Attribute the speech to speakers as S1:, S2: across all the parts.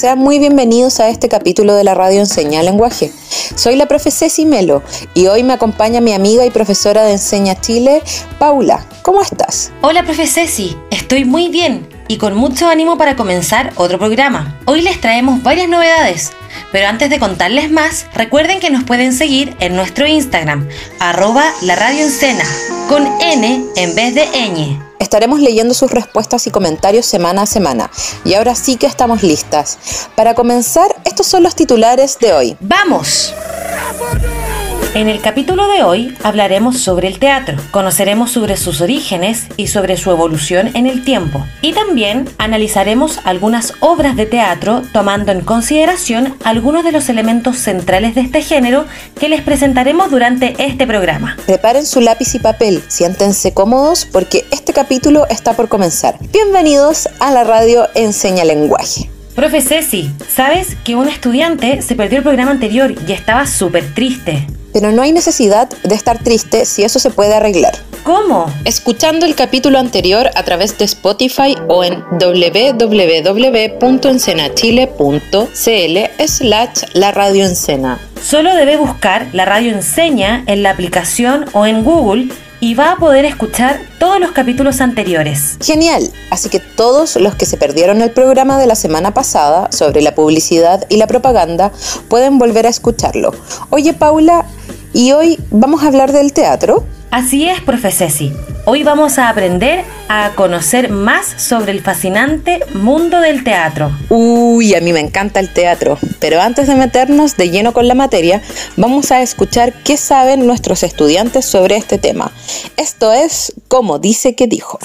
S1: Sean muy bienvenidos a este capítulo de la radio Enseña Lenguaje. Soy la profe Ceci Melo y hoy me acompaña mi amiga y profesora de Enseña Chile, Paula. ¿Cómo estás?
S2: Hola, profe Ceci. Estoy muy bien y con mucho ánimo para comenzar otro programa. Hoy les traemos varias novedades. Pero antes de contarles más, recuerden que nos pueden seguir en nuestro Instagram, arroba la radio con N en vez de ñ.
S1: Estaremos leyendo sus respuestas y comentarios semana a semana. Y ahora sí que estamos listas. Para comenzar, estos son los titulares de hoy.
S2: ¡Vamos! En el capítulo de hoy hablaremos sobre el teatro, conoceremos sobre sus orígenes y sobre su evolución en el tiempo. Y también analizaremos algunas obras de teatro tomando en consideración algunos de los elementos centrales de este género que les presentaremos durante este programa.
S1: Preparen su lápiz y papel, siéntense cómodos porque este capítulo está por comenzar. Bienvenidos a la radio Enseña Lenguaje.
S2: Profe Ceci, ¿sabes que un estudiante se perdió el programa anterior y estaba súper triste?
S1: Pero no hay necesidad de estar triste si eso se puede arreglar.
S2: ¿Cómo?
S1: Escuchando el capítulo anterior a través de Spotify o en www.encenachile.cl slash la radio
S2: Solo debe buscar la radio enseña en la aplicación o en Google y va a poder escuchar todos los capítulos anteriores.
S1: Genial, así que todos los que se perdieron el programa de la semana pasada sobre la publicidad y la propaganda pueden volver a escucharlo. Oye Paula, ¿y hoy vamos a hablar del teatro?
S2: Así es, profe Ceci. Hoy vamos a aprender a conocer más sobre el fascinante mundo del teatro.
S1: Uy, a mí me encanta el teatro, pero antes de meternos de lleno con la materia, vamos a escuchar qué saben nuestros estudiantes sobre este tema. Esto es como dice que dijo.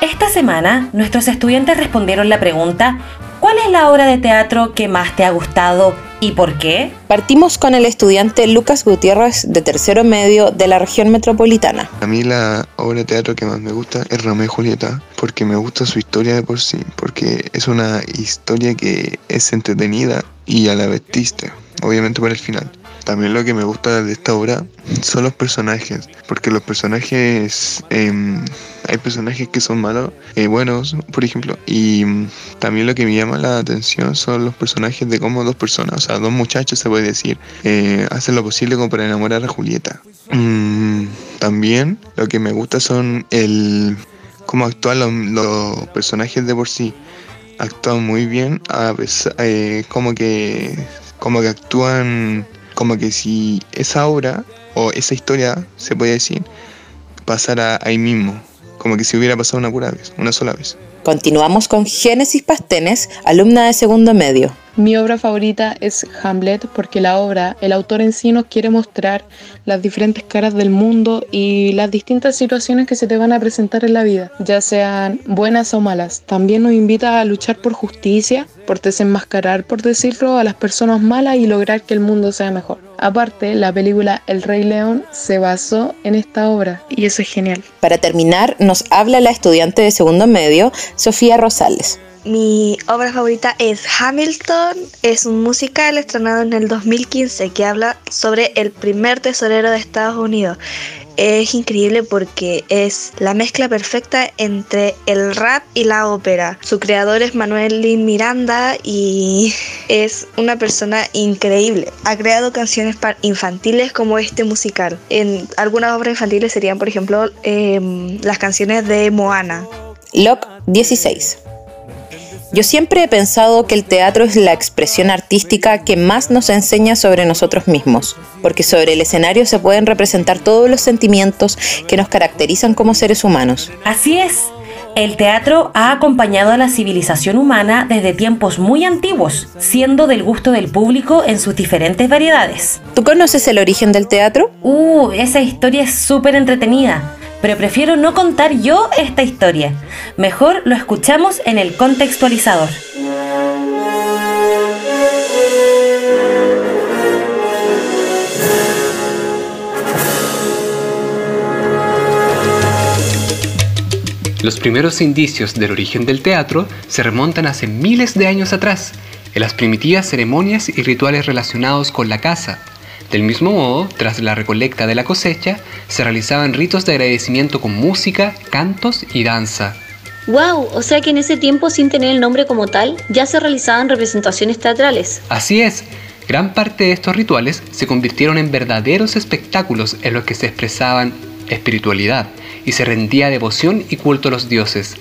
S2: Esta semana, nuestros estudiantes respondieron la pregunta ¿Cuál es la obra de teatro que más te ha gustado y por qué?
S1: Partimos con el estudiante Lucas Gutiérrez de tercero medio de la región metropolitana.
S3: A mí la obra de teatro que más me gusta es Romeo y Julieta, porque me gusta su historia de por sí, porque es una historia que es entretenida y a la vez triste, obviamente por el final. También lo que me gusta de esta obra son los personajes, porque los personajes, em, hay personajes que son malos, eh, buenos, por ejemplo, y mm, también lo que me llama la atención son los personajes de cómo dos personas, o sea, dos muchachos se puede decir, eh, hacen lo posible como para enamorar a Julieta. Mm, también lo que me gusta son el cómo actúan los, personajes de por sí. Actúan muy bien, a pesar, eh, como que como que actúan como que si esa obra o esa historia, se puede decir, pasara ahí mismo, como que si hubiera pasado una pura vez, una sola vez.
S1: Continuamos con Génesis Pastenes, alumna de segundo medio.
S4: Mi obra favorita es Hamlet porque la obra, el autor en sí nos quiere mostrar las diferentes caras del mundo y las distintas situaciones que se te van a presentar en la vida, ya sean buenas o malas. También nos invita a luchar por justicia, por desenmascarar, por decirlo, a las personas malas y lograr que el mundo sea mejor. Aparte, la película El Rey León se basó en esta obra y eso es genial.
S1: Para terminar, nos habla la estudiante de segundo medio, Sofía Rosales.
S5: Mi obra favorita es Hamilton, es un musical estrenado en el 2015 que habla sobre el primer tesorero de Estados Unidos. Es increíble porque es la mezcla perfecta entre el rap y la ópera. Su creador es Manuel Lin Miranda y es una persona increíble. Ha creado canciones infantiles como este musical. En algunas obras infantiles serían, por ejemplo, em, las canciones de Moana.
S1: Lock 16. Yo siempre he pensado que el teatro es la expresión artística que más nos enseña sobre nosotros mismos, porque sobre el escenario se pueden representar todos los sentimientos que nos caracterizan como seres humanos.
S2: Así es. El teatro ha acompañado a la civilización humana desde tiempos muy antiguos, siendo del gusto del público en sus diferentes variedades.
S1: ¿Tú conoces el origen del teatro?
S2: Uh, esa historia es súper entretenida pero prefiero no contar yo esta historia. Mejor lo escuchamos en el contextualizador.
S6: Los primeros indicios del origen del teatro se remontan hace miles de años atrás, en las primitivas ceremonias y rituales relacionados con la caza, del mismo modo, tras la recolecta de la cosecha, se realizaban ritos de agradecimiento con música, cantos y danza.
S7: ¡Wow! O sea que en ese tiempo, sin tener el nombre como tal, ya se realizaban representaciones teatrales.
S6: Así es. Gran parte de estos rituales se convirtieron en verdaderos espectáculos en los que se expresaban espiritualidad y se rendía devoción y culto a los dioses.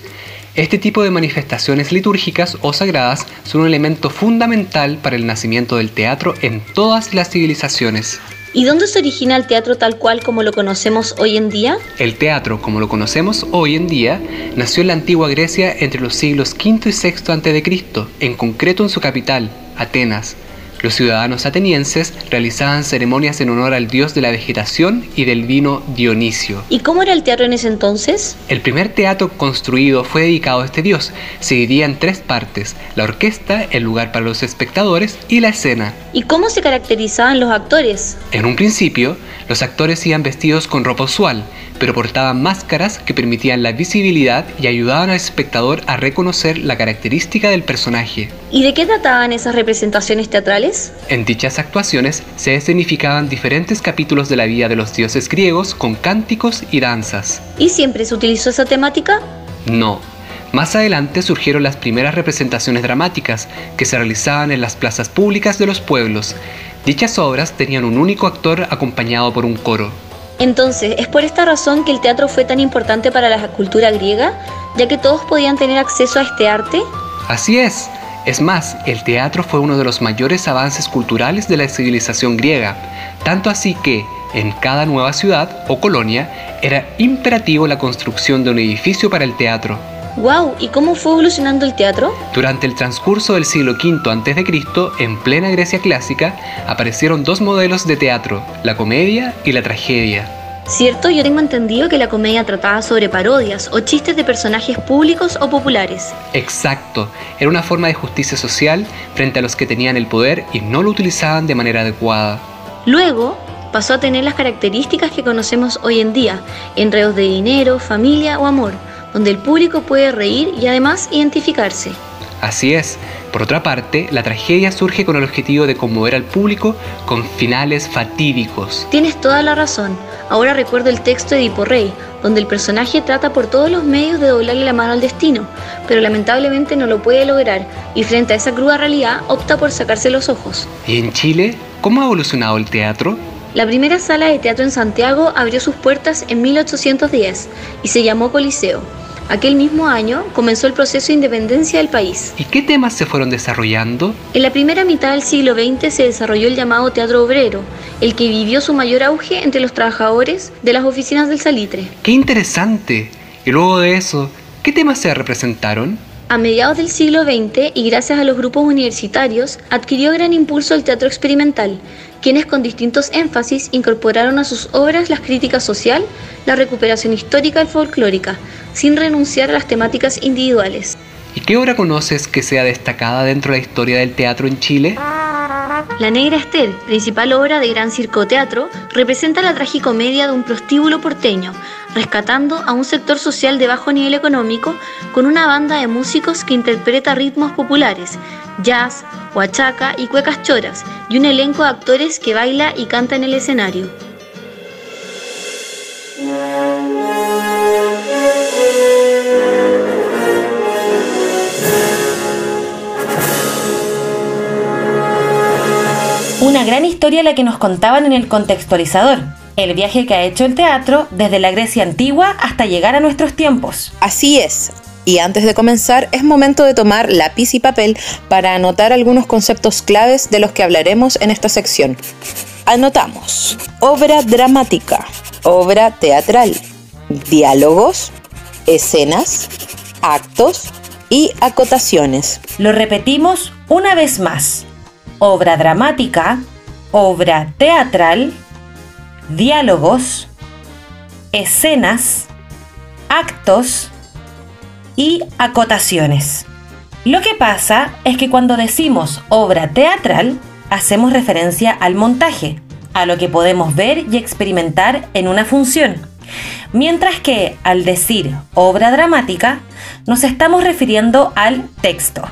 S6: Este tipo de manifestaciones litúrgicas o sagradas son un elemento fundamental para el nacimiento del teatro en todas las civilizaciones.
S7: ¿Y dónde se origina el teatro tal cual como lo conocemos hoy en día?
S6: El teatro, como lo conocemos hoy en día, nació en la antigua Grecia entre los siglos V y VI a.C., en concreto en su capital, Atenas, los ciudadanos atenienses realizaban ceremonias en honor al dios de la vegetación y del vino Dionisio.
S7: ¿Y cómo era el teatro en ese entonces?
S6: El primer teatro construido fue dedicado a este dios. Se dividía en tres partes, la orquesta, el lugar para los espectadores y la escena.
S7: ¿Y cómo se caracterizaban los actores?
S6: En un principio, los actores iban vestidos con ropa usual, pero portaban máscaras que permitían la visibilidad y ayudaban al espectador a reconocer la característica del personaje.
S7: ¿Y de qué trataban esas representaciones teatrales?
S6: En dichas actuaciones se escenificaban diferentes capítulos de la vida de los dioses griegos con cánticos y danzas.
S7: ¿Y siempre se utilizó esa temática?
S6: No. Más adelante surgieron las primeras representaciones dramáticas que se realizaban en las plazas públicas de los pueblos. Dichas obras tenían un único actor acompañado por un coro.
S7: Entonces, ¿es por esta razón que el teatro fue tan importante para la cultura griega, ya que todos podían tener acceso a este arte?
S6: Así es. Es más, el teatro fue uno de los mayores avances culturales de la civilización griega, tanto así que en cada nueva ciudad o colonia era imperativo la construcción de un edificio para el teatro.
S7: ¡Wow! ¿Y cómo fue evolucionando el teatro?
S6: Durante el transcurso del siglo V a.C., en plena Grecia clásica, aparecieron dos modelos de teatro, la comedia y la tragedia.
S7: Cierto, yo tengo entendido que la comedia trataba sobre parodias o chistes de personajes públicos o populares.
S6: Exacto, era una forma de justicia social frente a los que tenían el poder y no lo utilizaban de manera adecuada.
S7: Luego, pasó a tener las características que conocemos hoy en día, enredos de dinero, familia o amor donde el público puede reír y además identificarse.
S6: Así es. Por otra parte, la tragedia surge con el objetivo de conmover al público con finales fatídicos.
S7: Tienes toda la razón. Ahora recuerdo el texto de Edipo Rey, donde el personaje trata por todos los medios de doblarle la mano al destino, pero lamentablemente no lo puede lograr y frente a esa cruda realidad opta por sacarse los ojos.
S6: ¿Y en Chile? ¿Cómo ha evolucionado el teatro?
S7: La primera sala de teatro en Santiago abrió sus puertas en 1810 y se llamó Coliseo. Aquel mismo año comenzó el proceso de independencia del país.
S6: ¿Y qué temas se fueron desarrollando?
S7: En la primera mitad del siglo XX se desarrolló el llamado teatro obrero, el que vivió su mayor auge entre los trabajadores de las oficinas del salitre.
S6: ¡Qué interesante! Y luego de eso, ¿qué temas se representaron?
S7: A mediados del siglo XX y gracias a los grupos universitarios, adquirió gran impulso el teatro experimental, quienes con distintos énfasis incorporaron a sus obras la crítica social, la recuperación histórica y folclórica, sin renunciar a las temáticas individuales.
S6: ¿Y qué obra conoces que sea destacada dentro de la historia del teatro en Chile?
S7: La Negra Esther, principal obra de Gran Circo Teatro, representa la tragicomedia de un prostíbulo porteño, rescatando a un sector social de bajo nivel económico con una banda de músicos que interpreta ritmos populares, jazz, huachaca y cuecas choras, y un elenco de actores que baila y canta en el escenario.
S2: Una gran historia la que nos contaban en el contextualizador, el viaje que ha hecho el teatro desde la Grecia antigua hasta llegar a nuestros tiempos.
S1: Así es, y antes de comenzar, es momento de tomar lápiz y papel para anotar algunos conceptos claves de los que hablaremos en esta sección. Anotamos. Obra dramática, obra teatral, diálogos, escenas, actos y acotaciones.
S2: Lo repetimos una vez más. Obra dramática, obra teatral, diálogos, escenas, actos, y acotaciones. Lo que pasa es que cuando decimos obra teatral, hacemos referencia al montaje, a lo que podemos ver y experimentar en una función. Mientras que al decir obra dramática, nos estamos refiriendo al texto.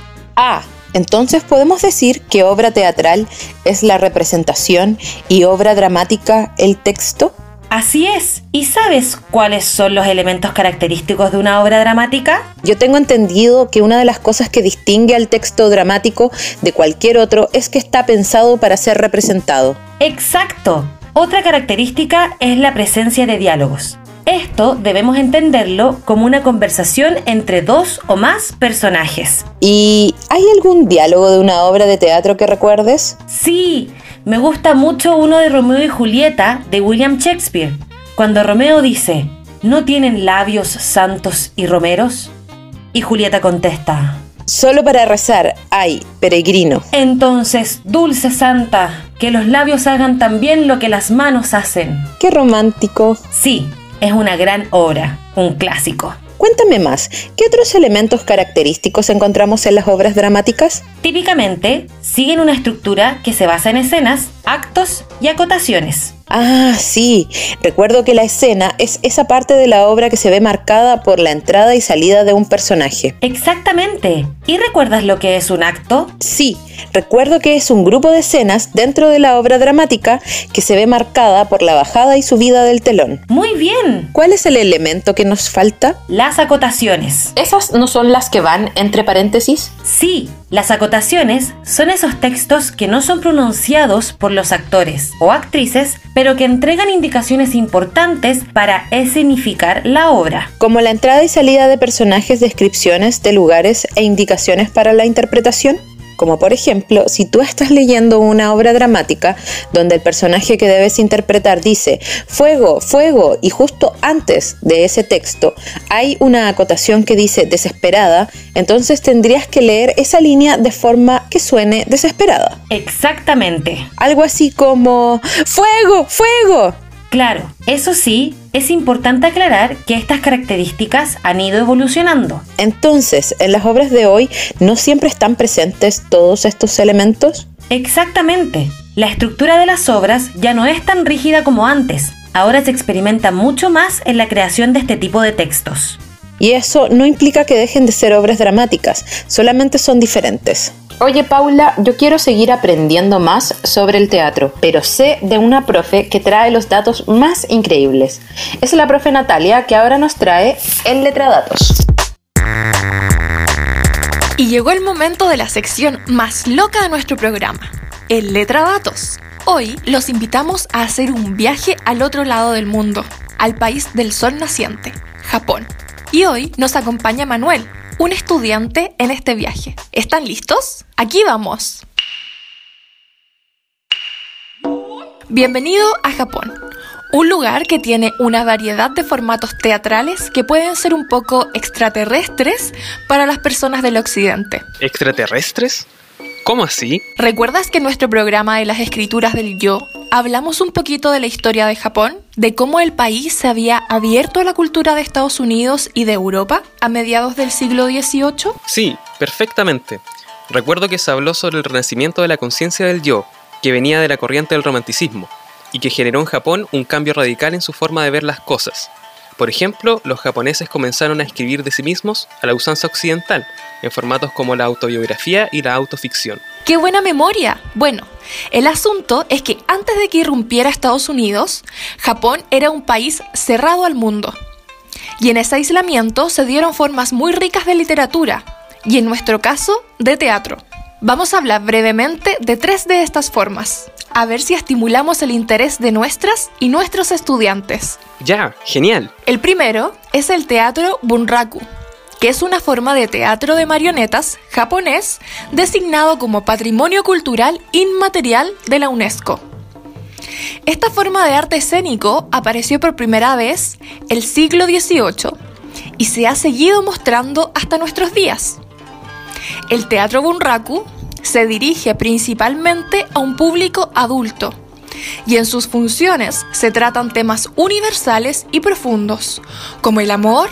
S1: Entonces podemos decir que obra teatral es la representación y obra dramática el texto.
S2: Así es. ¿Y sabes cuáles son los elementos característicos de una obra dramática?
S1: Yo tengo entendido que una de las cosas que distingue al texto dramático de cualquier otro es que está pensado para ser representado.
S2: Exacto. Otra característica es la presencia de diálogos. Esto debemos entenderlo como una conversación entre dos o más personajes.
S1: ¿Y hay algún diálogo de una obra de teatro que recuerdes?
S2: Sí, me gusta mucho uno de Romeo y Julieta de William Shakespeare, cuando Romeo dice, ¿no tienen labios santos y romeros? Y Julieta contesta,
S1: Solo para rezar, ay, peregrino.
S2: Entonces, dulce santa, que los labios hagan también lo que las manos hacen.
S1: Qué romántico.
S2: Sí, es una gran obra, un clásico.
S1: Cuéntame más, ¿qué otros elementos característicos encontramos en las obras dramáticas?
S2: Típicamente, siguen una estructura que se basa en escenas, actos y acotaciones.
S1: Ah, sí. Recuerdo que la escena es esa parte de la obra que se ve marcada por la entrada y salida de un personaje.
S2: Exactamente. ¿Y recuerdas lo que es un acto?
S1: Sí, recuerdo que es un grupo de escenas dentro de la obra dramática que se ve marcada por la bajada y subida del telón.
S2: Muy bien.
S1: ¿Cuál es el elemento que nos falta?
S2: Las acotaciones.
S1: ¿Esas no son las que van entre paréntesis?
S2: Sí, las acotaciones son esos textos que no son pronunciados por los actores o actrices, pero que entregan indicaciones importantes para escenificar la obra.
S1: Como la entrada y salida de personajes, descripciones de lugares e indicaciones para la interpretación. Como por ejemplo, si tú estás leyendo una obra dramática donde el personaje que debes interpretar dice fuego, fuego y justo antes de ese texto hay una acotación que dice desesperada, entonces tendrías que leer esa línea de forma que suene desesperada.
S2: Exactamente.
S1: Algo así como fuego, fuego.
S2: Claro, eso sí, es importante aclarar que estas características han ido evolucionando.
S1: Entonces, en las obras de hoy no siempre están presentes todos estos elementos.
S2: Exactamente. La estructura de las obras ya no es tan rígida como antes. Ahora se experimenta mucho más en la creación de este tipo de textos.
S1: Y eso no implica que dejen de ser obras dramáticas, solamente son diferentes. Oye Paula, yo quiero seguir aprendiendo más sobre el teatro, pero sé de una profe que trae los datos más increíbles. Es la profe Natalia que ahora nos trae el Letradatos.
S8: Y llegó el momento de la sección más loca de nuestro programa, el Letradatos. Hoy los invitamos a hacer un viaje al otro lado del mundo, al país del sol naciente, Japón. Y hoy nos acompaña Manuel, un estudiante en este viaje. ¿Están listos? Aquí vamos. Bienvenido a Japón, un lugar que tiene una variedad de formatos teatrales que pueden ser un poco extraterrestres para las personas del occidente.
S6: ¿Extraterrestres? ¿Cómo así?
S8: ¿Recuerdas que en nuestro programa de las escrituras del yo hablamos un poquito de la historia de Japón? ¿De cómo el país se había abierto a la cultura de Estados Unidos y de Europa a mediados del siglo XVIII?
S9: Sí, perfectamente. Recuerdo que se habló sobre el renacimiento de la conciencia del yo, que venía de la corriente del romanticismo, y que generó en Japón un cambio radical en su forma de ver las cosas. Por ejemplo, los japoneses comenzaron a escribir de sí mismos a la usanza occidental, en formatos como la autobiografía y la autoficción.
S8: ¡Qué buena memoria! Bueno, el asunto es que antes de que irrumpiera Estados Unidos, Japón era un país cerrado al mundo. Y en ese aislamiento se dieron formas muy ricas de literatura, y en nuestro caso, de teatro. Vamos a hablar brevemente de tres de estas formas, a ver si estimulamos el interés de nuestras y nuestros estudiantes.
S9: Ya, genial.
S8: El primero es el teatro bunraku, que es una forma de teatro de marionetas japonés designado como Patrimonio Cultural Inmaterial de la UNESCO. Esta forma de arte escénico apareció por primera vez el siglo XVIII y se ha seguido mostrando hasta nuestros días. El teatro bunraku se dirige principalmente a un público adulto y en sus funciones se tratan temas universales y profundos como el amor,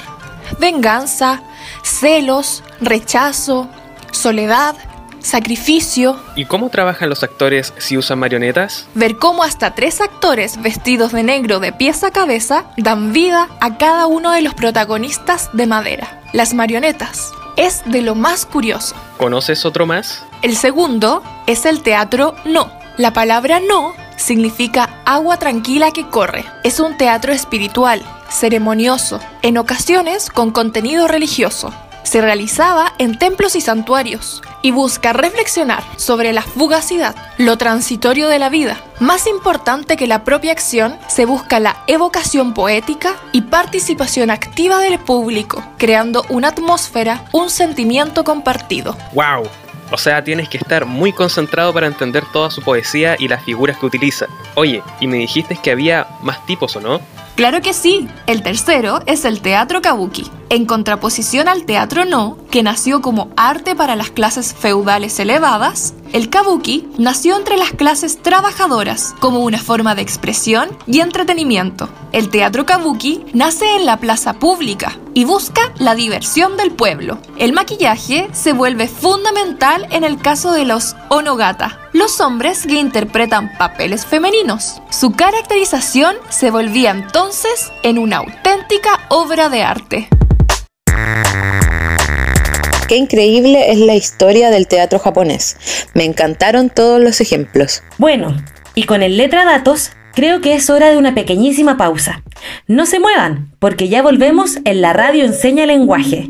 S8: venganza, celos, rechazo, soledad, sacrificio.
S9: ¿Y cómo trabajan los actores si usan marionetas?
S8: Ver cómo hasta tres actores vestidos de negro de pies a cabeza dan vida a cada uno de los protagonistas de madera, las marionetas. Es de lo más curioso.
S9: ¿Conoces otro más?
S8: El segundo es el teatro no. La palabra no significa agua tranquila que corre. Es un teatro espiritual, ceremonioso, en ocasiones con contenido religioso. Se realizaba en templos y santuarios y busca reflexionar sobre la fugacidad, lo transitorio de la vida. Más importante que la propia acción, se busca la evocación poética y participación activa del público, creando una atmósfera, un sentimiento compartido.
S9: ¡Wow! O sea, tienes que estar muy concentrado para entender toda su poesía y las figuras que utiliza. Oye, y me dijiste que había más tipos, ¿o no?
S8: Claro que sí. El tercero es el teatro kabuki, en contraposición al teatro no, que nació como arte para las clases feudales elevadas. El kabuki nació entre las clases trabajadoras como una forma de expresión y entretenimiento. El teatro kabuki nace en la plaza pública y busca la diversión del pueblo. El maquillaje se vuelve fundamental en el caso de los onogata, los hombres que interpretan papeles femeninos. Su caracterización se volvía entonces en una auténtica obra de arte.
S1: Qué increíble es la historia del teatro japonés. Me encantaron todos los ejemplos.
S2: Bueno, y con el letra datos, creo que es hora de una pequeñísima pausa. No se muevan, porque ya volvemos en la radio Enseña Lenguaje.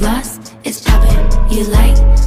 S10: lost, it's poppin'. You like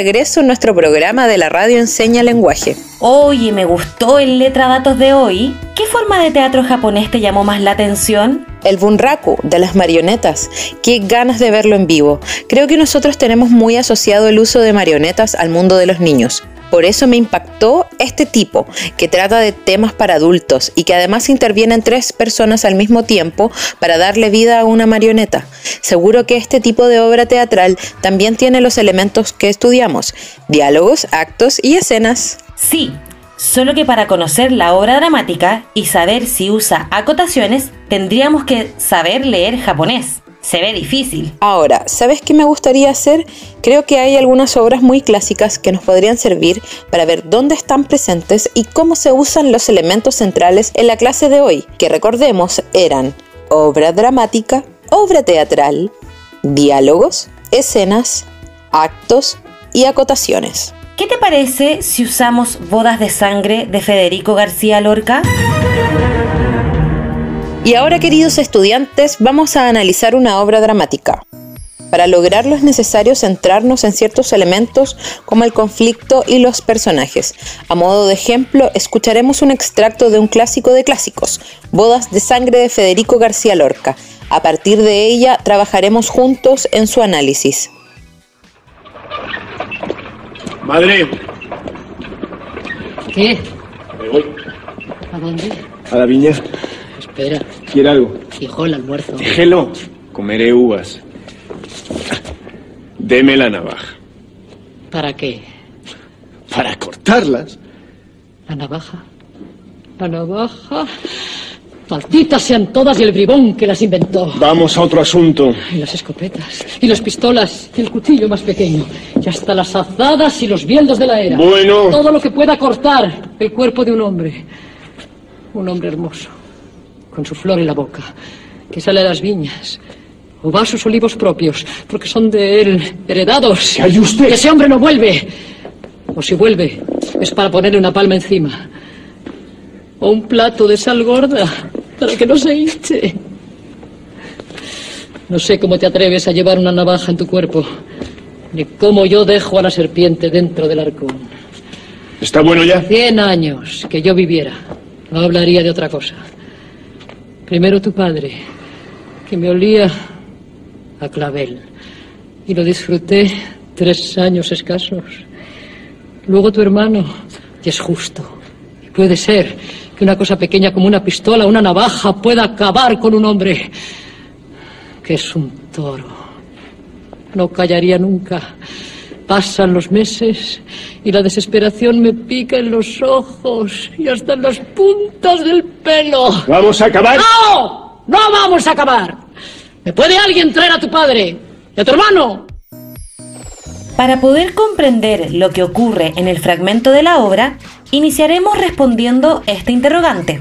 S1: regreso en nuestro programa de la radio Enseña Lenguaje.
S2: Oye, me gustó el letra datos de hoy. ¿Qué forma de teatro japonés te llamó más la atención?
S1: El bunraku, de las marionetas. Qué ganas de verlo en vivo. Creo que nosotros tenemos muy asociado el uso de marionetas al mundo de los niños. Por eso me impactó este tipo, que trata de temas para adultos y que además intervienen tres personas al mismo tiempo para darle vida a una marioneta. Seguro que este tipo de obra teatral también tiene los elementos que estudiamos, diálogos, actos y escenas.
S2: Sí, solo que para conocer la obra dramática y saber si usa acotaciones, tendríamos que saber leer japonés. Se ve difícil.
S1: Ahora, ¿sabes qué me gustaría hacer? Creo que hay algunas obras muy clásicas que nos podrían servir para ver dónde están presentes y cómo se usan los elementos centrales en la clase de hoy, que recordemos eran obra dramática, obra teatral, diálogos, escenas, actos y acotaciones.
S2: ¿Qué te parece si usamos Bodas de Sangre de Federico García Lorca?
S1: Y ahora, queridos estudiantes, vamos a analizar una obra dramática. Para lograrlo es necesario centrarnos en ciertos elementos como el conflicto y los personajes. A modo de ejemplo, escucharemos un extracto de un clásico de clásicos, Bodas de Sangre de Federico García Lorca. A partir de ella, trabajaremos juntos en su análisis.
S11: Madre,
S12: ¿Qué?
S11: me voy
S12: ¿A dónde?
S11: a la viña.
S12: Espera,
S11: ¿Quiere algo?
S12: fijo el almuerzo.
S11: Déjelo. Comeré uvas. Deme la navaja.
S12: ¿Para qué?
S11: Para cortarlas.
S12: La navaja. La navaja. Malditas sean todas y el bribón que las inventó.
S11: Vamos a otro asunto.
S12: Y las escopetas, y las pistolas, y el cuchillo más pequeño, y hasta las azadas y los bieldos de la era.
S11: Bueno.
S12: Todo lo que pueda cortar el cuerpo de un hombre. Un hombre hermoso, con su flor en la boca, que sale a las viñas. O va a sus olivos propios, porque son de él, heredados.
S11: ¿Qué hay usted?
S12: Que ese hombre no vuelve. O si vuelve, es para ponerle una palma encima. O un plato de sal gorda, para que no se hinche. No sé cómo te atreves a llevar una navaja en tu cuerpo, ni cómo yo dejo a la serpiente dentro del arcón.
S11: ¿Está bueno ya?
S12: Cien años que yo viviera, no hablaría de otra cosa. Primero tu padre, que me olía a clavel, y lo disfruté tres años escasos. Luego tu hermano, y es justo. Y puede ser que una cosa pequeña como una pistola, una navaja, pueda acabar con un hombre que es un toro. No callaría nunca. Pasan los meses y la desesperación me pica en los ojos y hasta en las puntas del pelo.
S11: ¿Vamos a acabar?
S12: ¡No! ¡No vamos a acabar! ¿Me puede alguien traer a tu padre y a tu hermano?
S2: Para poder comprender lo que ocurre en el fragmento de la obra, iniciaremos respondiendo este interrogante.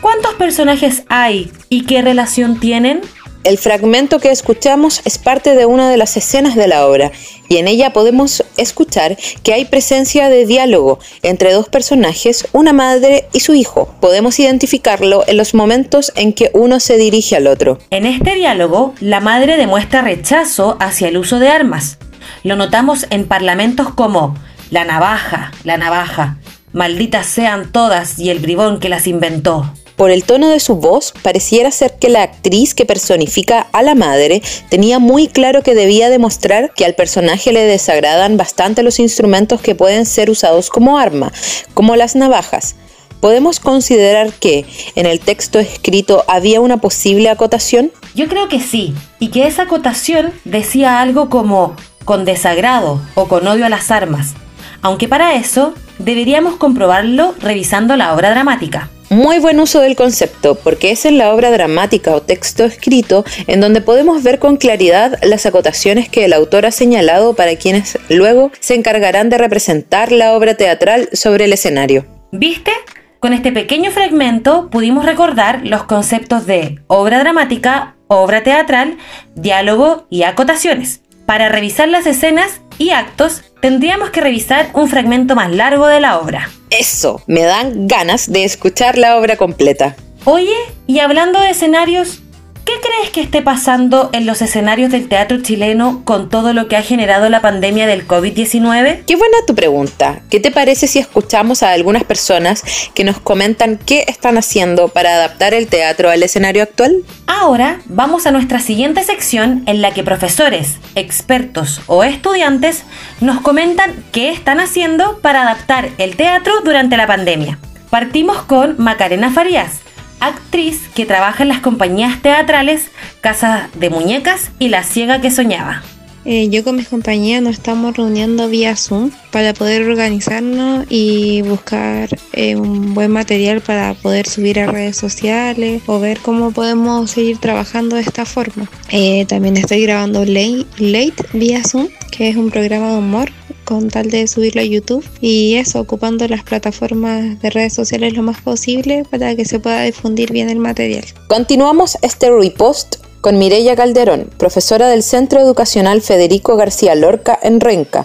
S2: ¿Cuántos personajes hay y qué relación tienen?
S1: El fragmento que escuchamos es parte de una de las escenas de la obra y en ella podemos escuchar que hay presencia de diálogo entre dos personajes, una madre y su hijo. Podemos identificarlo en los momentos en que uno se dirige al otro.
S2: En este diálogo, la madre demuestra rechazo hacia el uso de armas. Lo notamos en parlamentos como la navaja, la navaja, malditas sean todas y el bribón que las inventó.
S1: Por el tono de su voz, pareciera ser que la actriz que personifica a la madre tenía muy claro que debía demostrar que al personaje le desagradan bastante los instrumentos que pueden ser usados como arma, como las navajas. ¿Podemos considerar que en el texto escrito había una posible acotación?
S2: Yo creo que sí, y que esa acotación decía algo como con desagrado o con odio a las armas, aunque para eso deberíamos comprobarlo revisando la obra dramática.
S1: Muy buen uso del concepto, porque es en la obra dramática o texto escrito en donde podemos ver con claridad las acotaciones que el autor ha señalado para quienes luego se encargarán de representar la obra teatral sobre el escenario.
S2: ¿Viste? Con este pequeño fragmento pudimos recordar los conceptos de obra dramática, obra teatral, diálogo y acotaciones. Para revisar las escenas y actos, tendríamos que revisar un fragmento más largo de la obra.
S1: Eso, me dan ganas de escuchar la obra completa.
S2: Oye, y hablando de escenarios, ¿qué crees que esté pasando en los escenarios del teatro chileno con todo lo que ha generado la pandemia del COVID-19?
S1: Qué buena tu pregunta. ¿Qué te parece si escuchamos a algunas personas que nos comentan qué están haciendo para adaptar el teatro al escenario actual?
S2: Ahora vamos a nuestra siguiente sección en la que profesores, expertos o estudiantes nos comentan qué están haciendo para adaptar el teatro durante la pandemia. Partimos con Macarena Farías, actriz que trabaja en las compañías teatrales Casa de Muñecas y La Ciega que Soñaba.
S13: Eh, yo con mis compañeras nos estamos reuniendo vía Zoom para poder organizarnos y buscar eh, un buen material para poder subir a redes sociales o ver cómo podemos seguir trabajando de esta forma. Eh, también estoy grabando late, late vía Zoom, que es un programa de humor con tal de subirlo a YouTube y eso, ocupando las plataformas de redes sociales lo más posible para que se pueda difundir bien el material.
S1: Continuamos este repost con Mireya Calderón, profesora del Centro Educacional Federico García Lorca en Renca,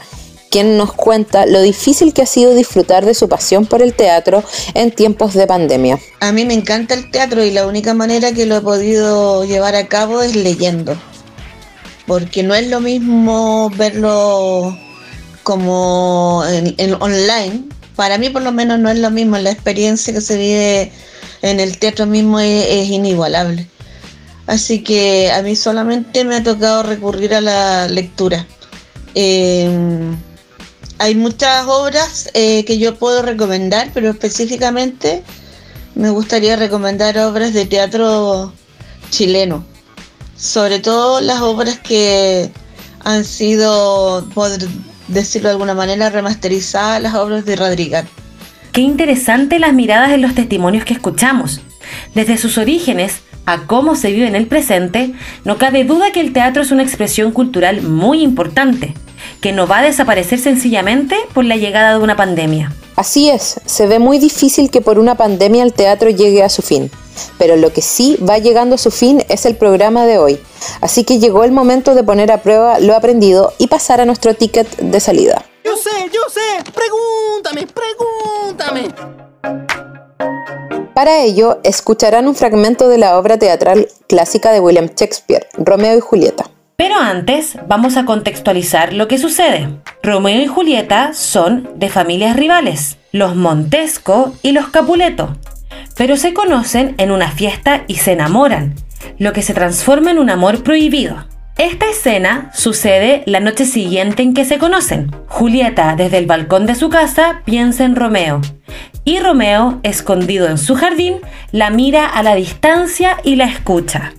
S1: quien nos cuenta lo difícil que ha sido disfrutar de su pasión por el teatro en tiempos de pandemia.
S14: A mí me encanta el teatro y la única manera que lo he podido llevar a cabo es leyendo, porque no es lo mismo verlo como en, online. Para mí por lo menos no es lo mismo, la experiencia que se vive en el teatro mismo es, inigualable. Así que a mí solamente me ha tocado recurrir a la lectura. Eh, hay muchas obras eh, que yo puedo recomendar, pero específicamente me gustaría recomendar obras de teatro chileno. Sobre todo las obras que han sido, decirlo de alguna manera, remasterizadas las obras de Radrigan.
S2: Qué interesante las miradas en los testimonios que escuchamos. Desde sus orígenes a cómo se vive en el presente, no cabe duda que el teatro es una expresión cultural muy importante, que no va a desaparecer sencillamente por la llegada de una pandemia.
S1: Así es, se ve muy difícil que por una pandemia el teatro llegue a su fin, pero lo que sí va llegando a su fin es el programa de hoy, así que llegó el momento de poner a prueba lo aprendido y pasar a nuestro ticket de salida.
S15: Yo sé, yo sé, pregúntame, pregúntame.
S1: Para ello, escucharán un fragmento de la obra teatral clásica de William Shakespeare, Romeo y Julieta.
S2: Pero antes vamos a contextualizar lo que sucede. Romeo y Julieta son de familias rivales, los Montesco y los Capuleto, pero se conocen en una fiesta y se enamoran, lo que se transforma en un amor prohibido. Esta escena sucede la noche siguiente en que se conocen. Julieta desde el balcón de su casa piensa en Romeo y Romeo, escondido en su jardín, la mira a la distancia y la escucha.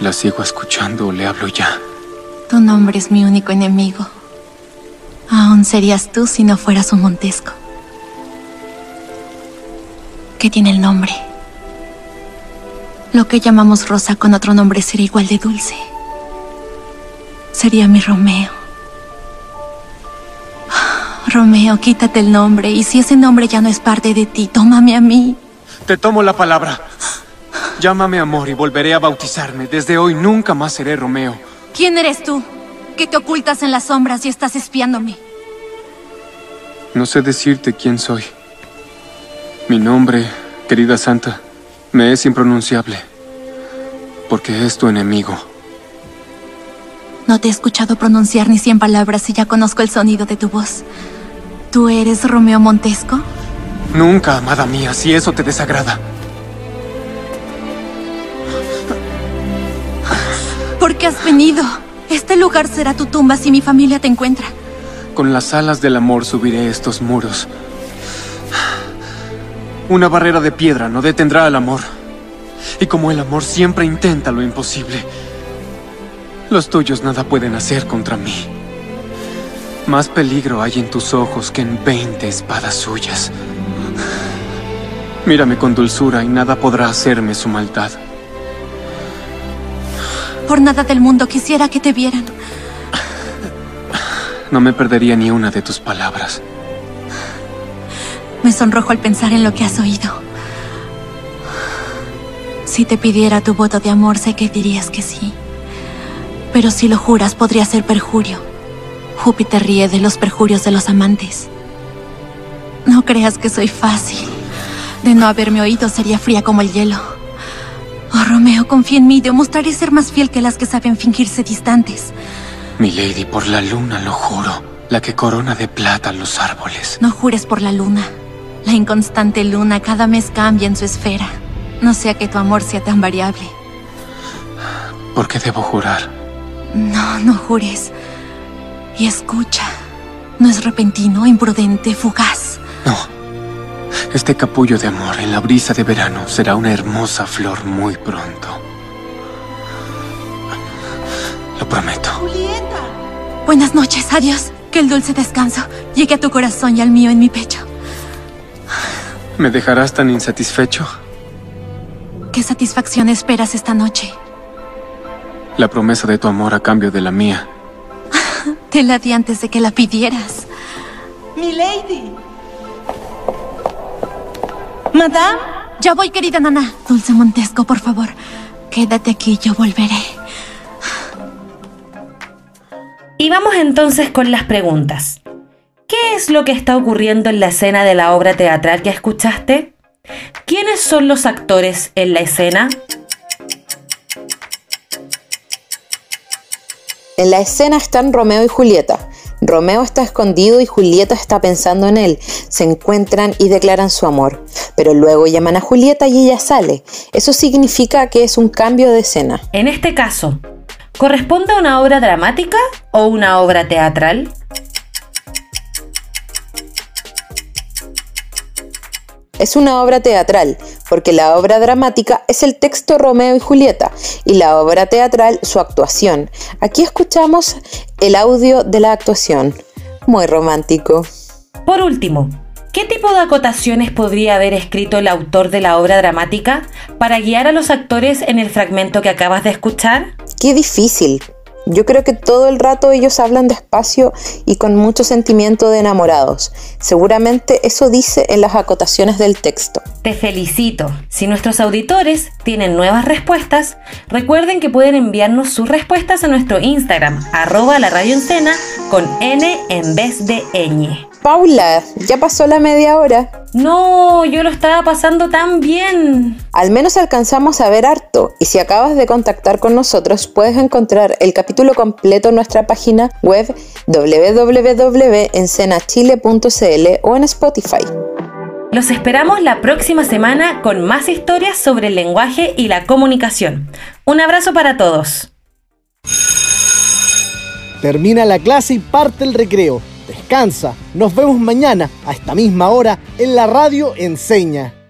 S16: La sigo escuchando, le hablo ya.
S17: Tu nombre es mi único enemigo. Aún serías tú si no fueras un Montesco. ¿Qué tiene el nombre? Lo que llamamos Rosa con otro nombre sería igual de dulce sería mi Romeo. Romeo, quítate el nombre y si ese nombre ya no es parte de ti, tómame a mí.
S16: Te tomo la palabra. Llámame amor y volveré a bautizarme. Desde hoy nunca más seré Romeo.
S17: ¿Quién eres tú? Que te ocultas en las sombras y estás espiándome.
S16: No sé decirte quién soy. Mi nombre, querida santa, me es impronunciable. Porque es tu enemigo.
S17: No te he escuchado pronunciar ni cien palabras y ya conozco el sonido de tu voz. ¿Tú eres Romeo Montesco?
S16: Nunca, amada mía, si eso te desagrada.
S17: ¿Por qué has venido? Este lugar será tu tumba si mi familia te encuentra.
S16: Con las alas del amor subiré estos muros. Una barrera de piedra no detendrá al amor. Y como el amor siempre intenta lo imposible, los tuyos nada pueden hacer contra mí. Más peligro hay en tus ojos que en veinte espadas suyas. Mírame con dulzura y nada podrá hacerme su maldad.
S17: Por nada del mundo quisiera que te vieran.
S16: No me perdería ni una de tus palabras.
S17: Me sonrojo al pensar en lo que has oído. Si te pidiera tu voto de amor, sé que dirías que sí. Pero si lo juras, podría ser perjurio. Júpiter ríe de los perjurios de los amantes. No creas que soy fácil. De no haberme oído, sería fría como el hielo. Oh, Romeo, confía en mí. Demostraré ser más fiel que las que saben fingirse distantes.
S16: Mi lady, por la luna lo juro. La que corona de plata los árboles.
S17: No jures por la luna. La inconstante luna cada mes cambia en su esfera. No sea que tu amor sea tan variable.
S16: ¿Por qué debo jurar?
S17: No, no jures. Y escucha. No es repentino, imprudente, fugaz.
S16: No. Este capullo de amor en la brisa de verano será una hermosa flor muy pronto. Lo prometo.
S17: Julieta. Buenas noches, adiós. Que el dulce descanso llegue a tu corazón y al mío en mi pecho.
S16: ¿Me dejarás tan insatisfecho?
S17: ¿Qué satisfacción esperas esta noche?
S16: La promesa de tu amor a cambio de la mía.
S17: Te la di antes de que la pidieras.
S18: Mi lady. Madame.
S17: Ya voy, querida nana. Dulce Montesco, por favor. Quédate aquí, yo volveré.
S2: Y vamos entonces con las preguntas. ¿Qué es lo que está ocurriendo en la escena de la obra teatral que escuchaste? ¿Quiénes son los actores en la escena?
S1: En la escena están Romeo y Julieta. Romeo está escondido y Julieta está pensando en él. Se encuentran y declaran su amor. Pero luego llaman a Julieta y ella sale. Eso significa que es un cambio de escena.
S2: En este caso, ¿corresponde a una obra dramática o una obra teatral?
S1: Es una obra teatral, porque la obra dramática es el texto Romeo y Julieta y la obra teatral su actuación. Aquí escuchamos el audio de la actuación. Muy romántico.
S2: Por último, ¿qué tipo de acotaciones podría haber escrito el autor de la obra dramática para guiar a los actores en el fragmento que acabas de escuchar?
S1: Qué difícil. Yo creo que todo el rato ellos hablan despacio y con mucho sentimiento de enamorados. Seguramente eso dice en las acotaciones del texto.
S2: Te felicito. Si nuestros auditores tienen nuevas respuestas, recuerden que pueden enviarnos sus respuestas a nuestro Instagram, arroba la radio con N en vez de ñ.
S1: Paula, ya pasó la media hora.
S2: No, yo lo estaba pasando tan bien.
S1: Al menos alcanzamos a ver harto y si acabas de contactar con nosotros puedes encontrar el capítulo completo en nuestra página web www.encenachile.cl o en Spotify.
S2: Los esperamos la próxima semana con más historias sobre el lenguaje y la comunicación. Un abrazo para todos.
S15: Termina la clase y parte el recreo descansa. Nos vemos mañana a esta misma hora en la radio Enseña.